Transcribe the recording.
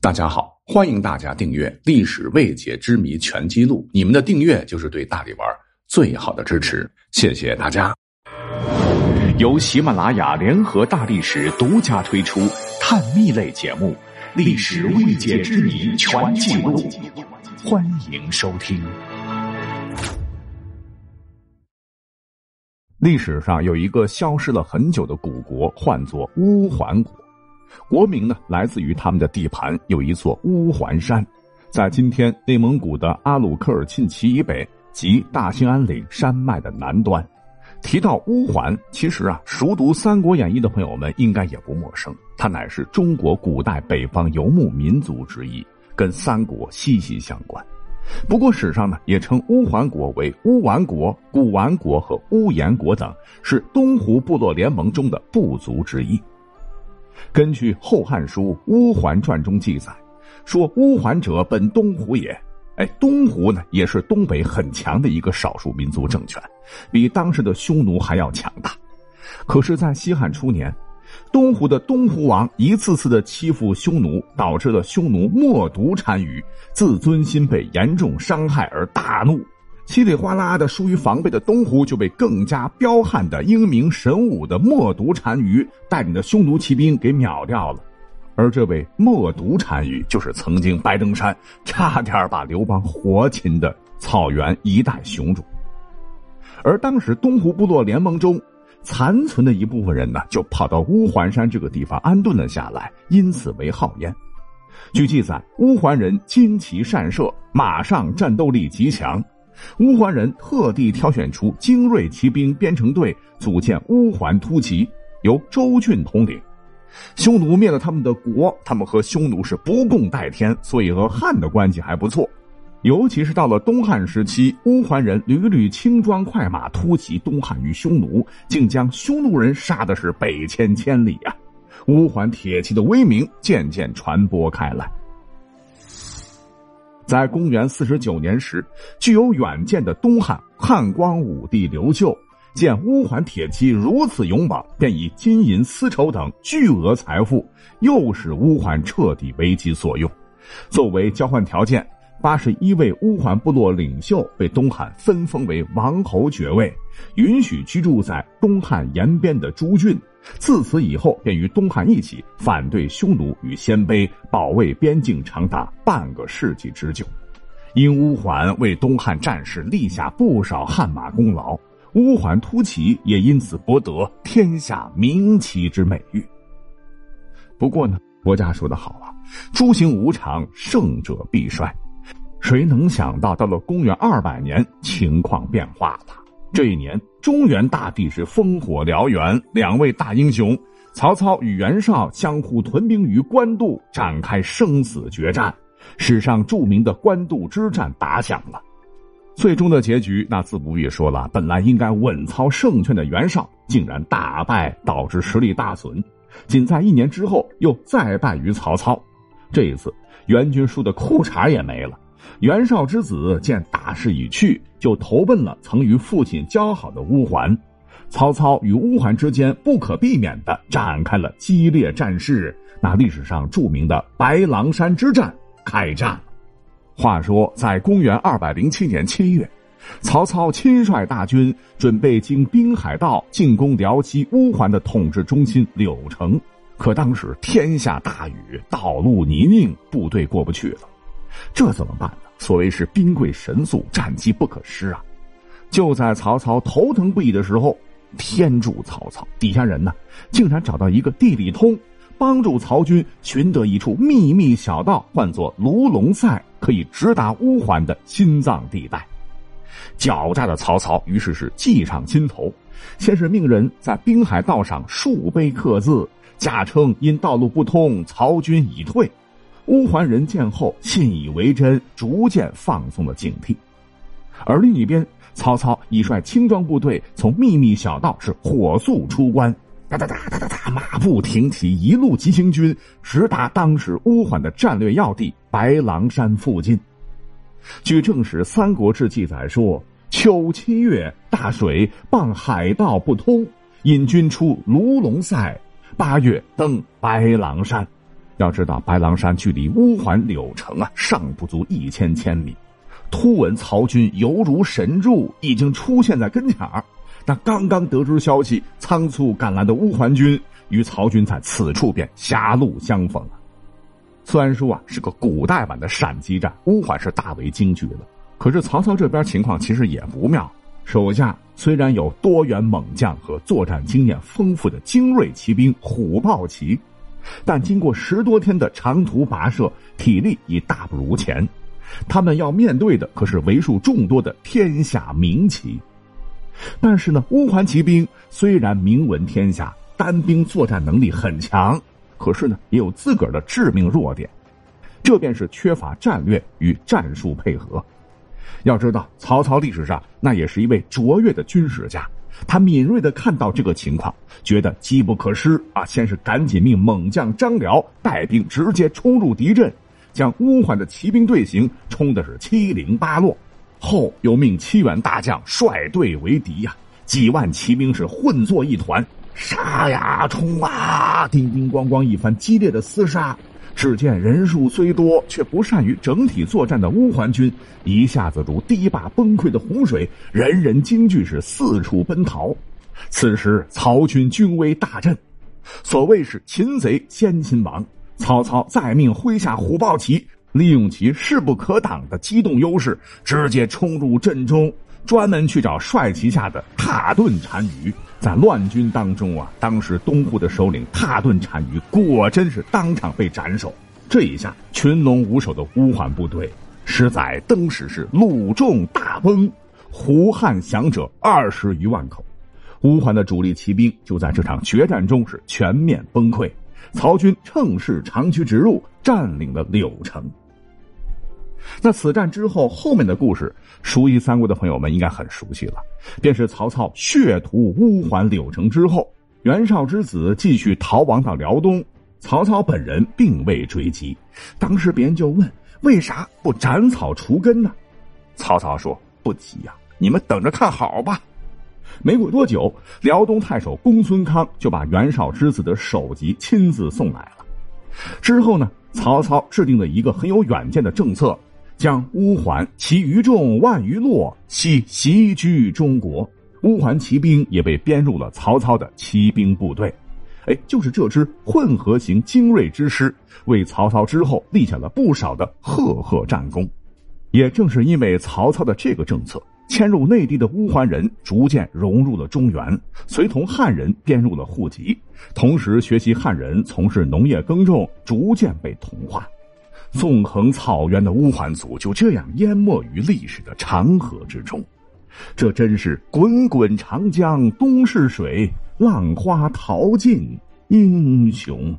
大家好，欢迎大家订阅《历史未解之谜全记录》。你们的订阅就是对大力丸最好的支持，谢谢大家。由喜马拉雅联合大历史独家推出探秘类节目《历史未解之谜全记录》，欢迎收听。历史上有一个消失了很久的古国，唤作乌桓国。国名呢，来自于他们的地盘有一座乌桓山，在今天内蒙古的阿鲁科尔沁旗以北及大兴安岭山脉的南端。提到乌桓，其实啊，熟读《三国演义》的朋友们应该也不陌生，它乃是中国古代北方游牧民族之一，跟三国息息相关。不过史上呢，也称乌桓国为乌丸国、古丸国和乌延国等，是东胡部落联盟中的部族之一。根据《后汉书·乌桓传》中记载，说乌桓者本东胡也。哎，东胡呢也是东北很强的一个少数民族政权，比当时的匈奴还要强大。可是，在西汉初年，东胡的东胡王一次次的欺负匈奴，导致了匈奴默毒单于，自尊心被严重伤害而大怒。稀里哗啦的，疏于防备的东胡就被更加彪悍的英明神武的默毒单于带领的匈奴骑兵给秒掉了。而这位默毒单于，就是曾经白登山差点把刘邦活擒的草原一代雄主。而当时东胡部落联盟中残存的一部分人呢，就跑到乌桓山这个地方安顿了下来，因此为号焉。据记载，乌桓人精骑善射，马上战斗力极强。乌桓人特地挑选出精锐骑兵编成队，组建乌桓突骑，由周俊统领。匈奴灭了他们的国，他们和匈奴是不共戴天，所以和汉的关系还不错。尤其是到了东汉时期，乌桓人屡屡轻装快马突袭东汉与匈奴，竟将匈奴人杀的是北迁千里啊！乌桓铁骑的威名渐渐传播开来。在公元四十九年时，具有远见的东汉汉光武帝刘秀见乌桓铁骑如此勇猛，便以金银丝绸等巨额财富，诱使乌桓彻底为其所用。作为交换条件，八十一位乌桓部落领袖被东汉分封为王侯爵位，允许居住在东汉延边的诸郡。自此以后，便与东汉一起反对匈奴与鲜卑，保卫边境长达半个世纪之久。因乌桓为东汉战士立下不少汗马功劳，乌桓突骑也因此博得“天下名骑”之美誉。不过呢，国家说的好啊，“诸行无常，胜者必衰。”谁能想到，到了公元二百年，情况变化了。这一年，中原大地是烽火燎原，两位大英雄曹操与袁绍相互屯兵于官渡，展开生死决战。史上著名的官渡之战打响了。最终的结局，那自不必说了。本来应该稳操胜券的袁绍，竟然大败，导致实力大损。仅在一年之后，又再败于曹操。这一次，袁军输的裤衩也没了。袁绍之子见大势已去，就投奔了曾与父亲交好的乌桓。曹操与乌桓之间不可避免的展开了激烈战事，那历史上著名的白狼山之战开战。话说，在公元二百零七年七月，曹操亲率大军准备经滨海道进攻辽西乌桓的统治中心柳城，可当时天下大雨，道路泥泞，部队过不去了。这怎么办呢？所谓是兵贵神速，战机不可失啊！就在曹操头疼不已的时候，天助曹操，底下人呢竟然找到一个地理通，帮助曹军寻得一处秘密小道，唤作卢龙塞，可以直达乌桓的心脏地带。狡诈的曹操于是是计上心头，先是命人在滨海道上竖碑刻字，假称因道路不通，曹军已退。乌桓人见后信以为真，逐渐放松了警惕。而另一边，曹操已率轻装部队从秘密小道是火速出关，哒哒哒哒哒哒，马不停蹄，一路急行军，直达当时乌桓的战略要地白狼山附近。据正史《三国志》记载说：“秋七月，大水，傍海道不通，引军出卢龙塞。八月登白狼山。”要知道，白狼山距离乌桓柳城啊，尚不足一千千米。突闻曹军犹如神助，已经出现在跟前儿。那刚刚得知消息，仓促赶来的乌桓军与曹军在此处便狭路相逢了。虽然说啊是个古代版的闪击战，乌桓是大为惊惧了。可是曹操这边情况其实也不妙，手下虽然有多员猛将和作战经验丰富的精锐骑兵虎豹骑，但经过十多天的长途跋涉，体力已大不如前。他们要面对的可是为数众多的天下名骑。但是呢，乌桓骑兵虽然名闻天下，单兵作战能力很强，可是呢，也有自个儿的致命弱点，这便是缺乏战略与战术配合。要知道，曹操历史上那也是一位卓越的军事家，他敏锐的看到这个情况，觉得机不可失啊，先是赶紧命猛将张辽带兵直接冲入敌阵，将乌桓的骑兵队形冲的是七零八落，后又命七员大将率队为敌呀，几万骑兵是混作一团，杀呀冲啊，叮叮咣咣一番激烈的厮杀。只见人数虽多，却不善于整体作战的乌桓军，一下子如堤坝崩溃的洪水，人人惊惧，是四处奔逃。此时曹军军威大振，所谓是擒贼先擒王。曹操再命麾下虎豹骑利用其势不可挡的机动优势，直接冲入阵中，专门去找帅旗下的蹋顿单于。在乱军当中啊，当时东湖的首领蹋顿单于果真是当场被斩首。这一下，群龙无首的乌桓部队，实在登时是鲁众大崩，胡汉降者二十余万口。乌桓的主力骑兵就在这场决战中是全面崩溃。曹军乘势长驱直入，占领了柳城。那此战之后，后面的故事，熟悉三国的朋友们应该很熟悉了。便是曹操血屠乌桓柳城之后，袁绍之子继续逃亡到辽东，曹操本人并未追击。当时别人就问：为啥不斩草除根呢？曹操说：不急呀，你们等着看好吧。没过多久，辽东太守公孙康就把袁绍之子的首级亲自送来了。之后呢，曹操制定了一个很有远见的政策。将乌桓其余众万余落，悉袭居中国。乌桓骑兵也被编入了曹操的骑兵部队。哎，就是这支混合型精锐之师，为曹操之后立下了不少的赫赫战功。也正是因为曹操的这个政策，迁入内地的乌桓人逐渐融入了中原，随同汉人编入了户籍，同时学习汉人从事农业耕种，逐渐被同化。纵横草原的乌桓族就这样淹没于历史的长河之中，这真是滚滚长江东逝水，浪花淘尽英雄。